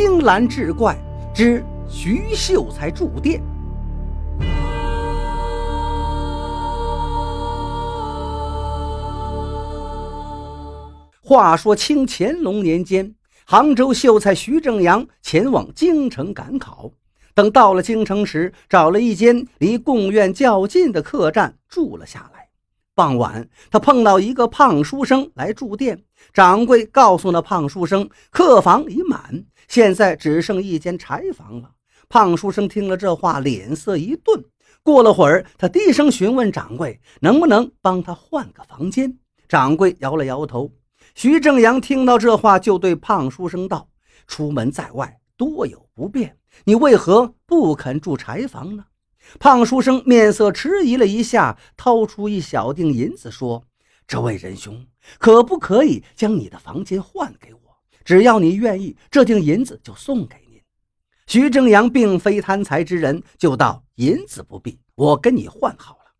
青蓝志怪之徐秀才住店。话说清乾隆年间，杭州秀才徐正阳前往京城赶考。等到了京城时，找了一间离贡院较近的客栈住了下来。傍晚，他碰到一个胖书生来住店，掌柜告诉那胖书生，客房已满，现在只剩一间柴房了。胖书生听了这话，脸色一顿。过了会儿，他低声询问掌柜，能不能帮他换个房间。掌柜摇了摇头。徐正阳听到这话，就对胖书生道：“出门在外，多有不便，你为何不肯住柴房呢？”胖书生面色迟疑了一下，掏出一小锭银子，说：“这位仁兄，可不可以将你的房间换给我？只要你愿意，这锭银子就送给您。”徐正阳并非贪财之人，就道：“银子不必，我跟你换好了。”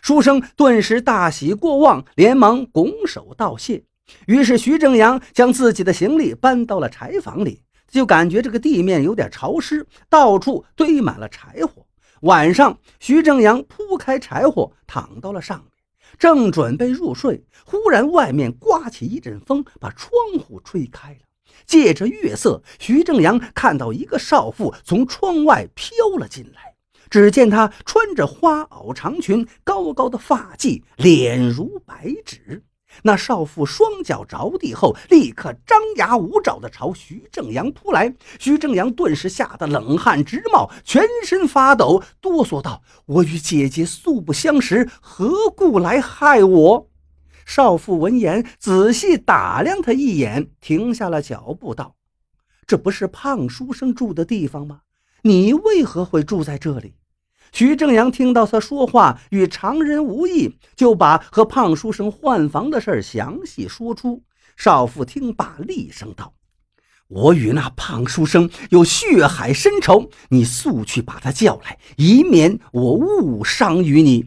书生顿时大喜过望，连忙拱手道谢。于是，徐正阳将自己的行李搬到了柴房里，就感觉这个地面有点潮湿，到处堆满了柴火。晚上，徐正阳铺开柴火，躺到了上面，正准备入睡，忽然外面刮起一阵风，把窗户吹开了。借着月色，徐正阳看到一个少妇从窗外飘了进来。只见她穿着花袄长裙，高高的发髻，脸如白纸。那少妇双脚着地后，立刻张牙舞爪地朝徐正阳扑来。徐正阳顿时吓得冷汗直冒，全身发抖，哆嗦道：“我与姐姐素不相识，何故来害我？”少妇闻言，仔细打量他一眼，停下了脚步，道：“这不是胖书生住的地方吗？你为何会住在这里？”徐正阳听到他说话与常人无异，就把和胖书生换房的事儿详细说出。少妇听罢，厉声道：“我与那胖书生有血海深仇，你速去把他叫来，以免我误伤于你。”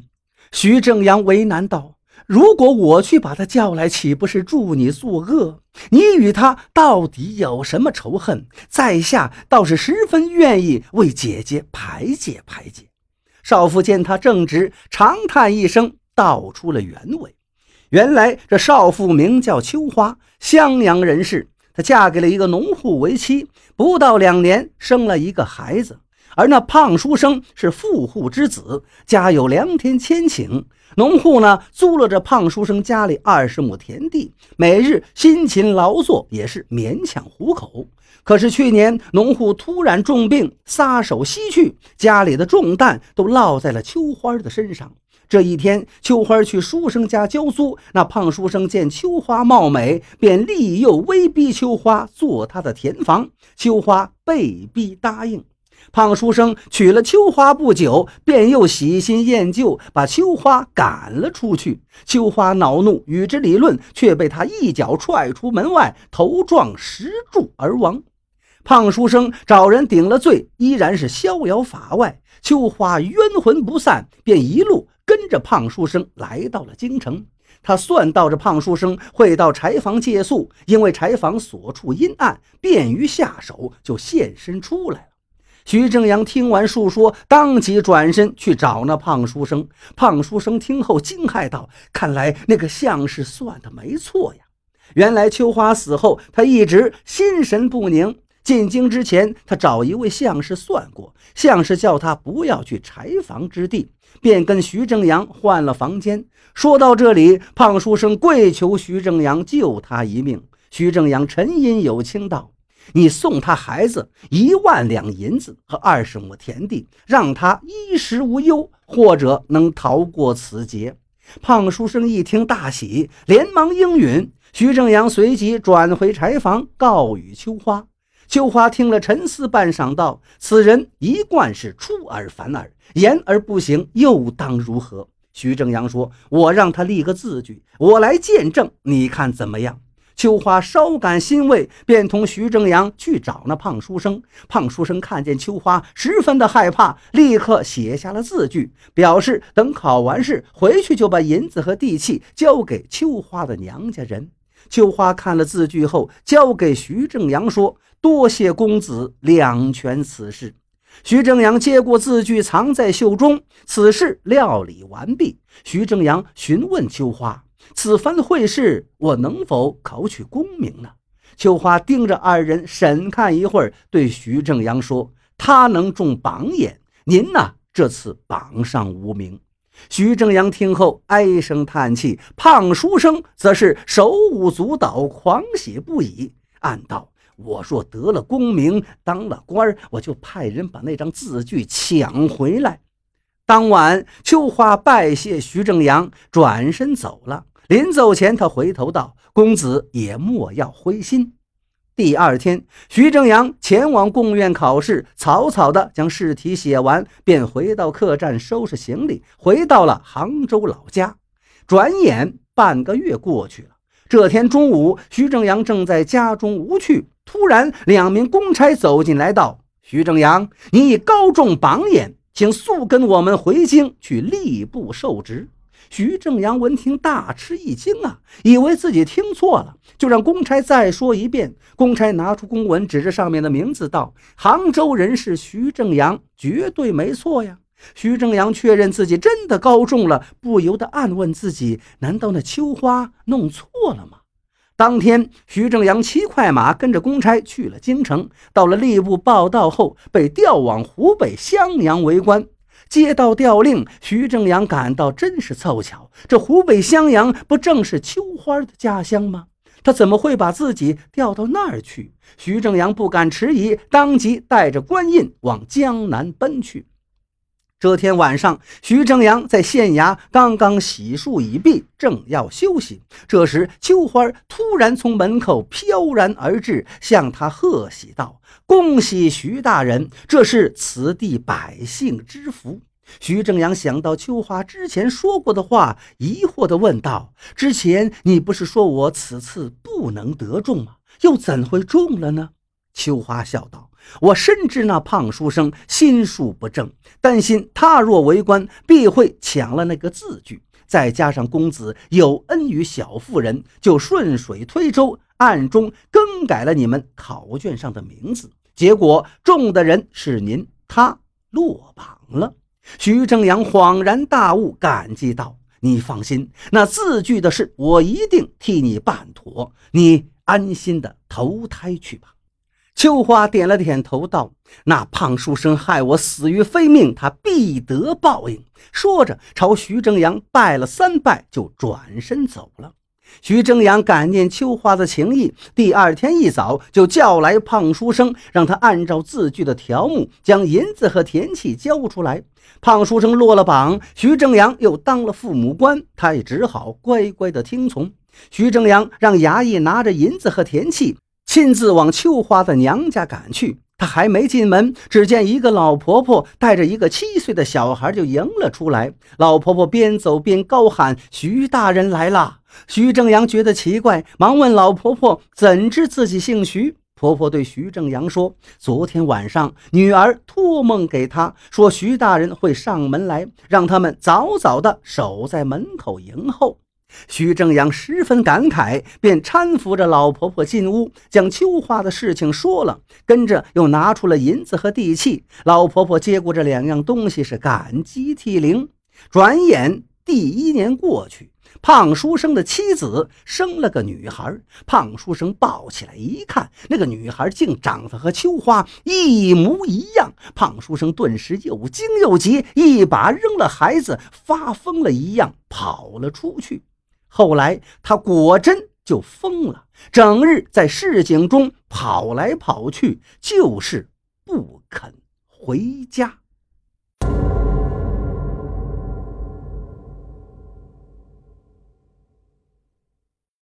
徐正阳为难道：“如果我去把他叫来，岂不是助你作恶？你与他到底有什么仇恨？在下倒是十分愿意为姐姐排解排解。”少妇见他正直，长叹一声，道出了原委。原来这少妇名叫秋花，襄阳人士。她嫁给了一个农户为妻，不到两年生了一个孩子。而那胖书生是富户之子，家有良田千顷。农户呢，租了这胖书生家里二十亩田地，每日辛勤劳作，也是勉强糊口。可是去年农户突然重病，撒手西去，家里的重担都落在了秋花的身上。这一天，秋花去书生家交租，那胖书生见秋花貌美，便利诱威逼秋花做他的田房。秋花被逼答应。胖书生娶了秋花不久，便又喜新厌旧，把秋花赶了出去。秋花恼怒，与之理论，却被他一脚踹出门外，头撞石柱而亡。胖书生找人顶了罪，依然是逍遥法外。秋花冤魂不散，便一路跟着胖书生来到了京城。他算到这胖书生会到柴房借宿，因为柴房所处阴暗，便于下手，就现身出来了。徐正阳听完述说，当即转身去找那胖书生。胖书生听后惊骇道：“看来那个相士算的没错呀！原来秋花死后，他一直心神不宁。”进京之前，他找一位相士算过，相士叫他不要去柴房之地，便跟徐正阳换了房间。说到这里，胖书生跪求徐正阳救他一命。徐正阳沉吟有轻道：“你送他孩子一万两银子和二十亩田地，让他衣食无忧，或者能逃过此劫。”胖书生一听大喜，连忙应允。徐正阳随即转回柴房，告与秋花。秋花听了，沉思半晌，道：“此人一贯是出尔反尔，言而不行，又当如何？”徐正阳说：“我让他立个字据，我来见证，你看怎么样？”秋花稍感欣慰，便同徐正阳去找那胖书生。胖书生看见秋花，十分的害怕，立刻写下了字据，表示等考完试回去就把银子和地契交给秋花的娘家人。秋花看了字据后，交给徐正阳说：“多谢公子两全此事。”徐正阳接过字据，藏在袖中。此事料理完毕。徐正阳询问秋花：“此番会试，我能否考取功名呢？”秋花盯着二人审看一会儿，对徐正阳说：“他能中榜眼，您呢？这次榜上无名。”徐正阳听后唉声叹气，胖书生则是手舞足蹈，狂喜不已，暗道。我若得了功名，当了官我就派人把那张字据抢回来。当晚，秋花拜谢徐正阳，转身走了。临走前，他回头道：“公子也莫要灰心。”第二天，徐正阳前往贡院考试，草草的将试题写完，便回到客栈收拾行李，回到了杭州老家。转眼半个月过去了。这天中午，徐正阳正在家中无趣。突然，两名公差走进来道：“徐正阳，你已高中榜眼，请速跟我们回京去吏部受职。”徐正阳闻听，大吃一惊啊，以为自己听错了，就让公差再说一遍。公差拿出公文，指着上面的名字道：“杭州人士徐正阳，绝对没错呀。”徐正阳确认自己真的高中了，不由得暗问自己：难道那秋花弄错了吗？当天，徐正阳骑快马跟着公差去了京城。到了吏部报到后，被调往湖北襄阳为官。接到调令，徐正阳感到真是凑巧，这湖北襄阳不正是秋花的家乡吗？他怎么会把自己调到那儿去？徐正阳不敢迟疑，当即带着官印往江南奔去。这天晚上，徐正阳在县衙刚刚洗漱已毕，正要休息。这时，秋花突然从门口飘然而至，向他贺喜道：“恭喜徐大人，这是此地百姓之福。”徐正阳想到秋花之前说过的话，疑惑地问道：“之前你不是说我此次不能得中吗？又怎会中了呢？”秋花笑道。我深知那胖书生心术不正，担心他若为官，必会抢了那个字据。再加上公子有恩于小妇人，就顺水推舟，暗中更改了你们考卷上的名字。结果中的人是您，他落榜了。徐正阳恍然大悟，感激道：“你放心，那字据的事我一定替你办妥。你安心的投胎去吧。”秋花点了点头，道：“那胖书生害我死于非命，他必得报应。”说着，朝徐正阳拜了三拜，就转身走了。徐正阳感念秋花的情谊，第二天一早就叫来胖书生，让他按照字据的条目将银子和田契交出来。胖书生落了榜，徐正阳又当了父母官，他也只好乖乖的听从。徐正阳让衙役拿着银子和田契。亲自往秋花的娘家赶去，他还没进门，只见一个老婆婆带着一个七岁的小孩就迎了出来。老婆婆边走边高喊：“徐大人来了！”徐正阳觉得奇怪，忙问老婆婆：“怎知自己姓徐？”婆婆对徐正阳说：“昨天晚上，女儿托梦给他说，徐大人会上门来，让他们早早的守在门口迎候。”徐正阳十分感慨，便搀扶着老婆婆进屋，将秋花的事情说了，跟着又拿出了银子和地契。老婆婆接过这两样东西，是感激涕零。转眼第一年过去，胖书生的妻子生了个女孩。胖书生抱起来一看，那个女孩竟长得和秋花一模一样。胖书生顿时又惊又急，一把扔了孩子，发疯了一样跑了出去。后来他果真就疯了，整日在市井中跑来跑去，就是不肯回家。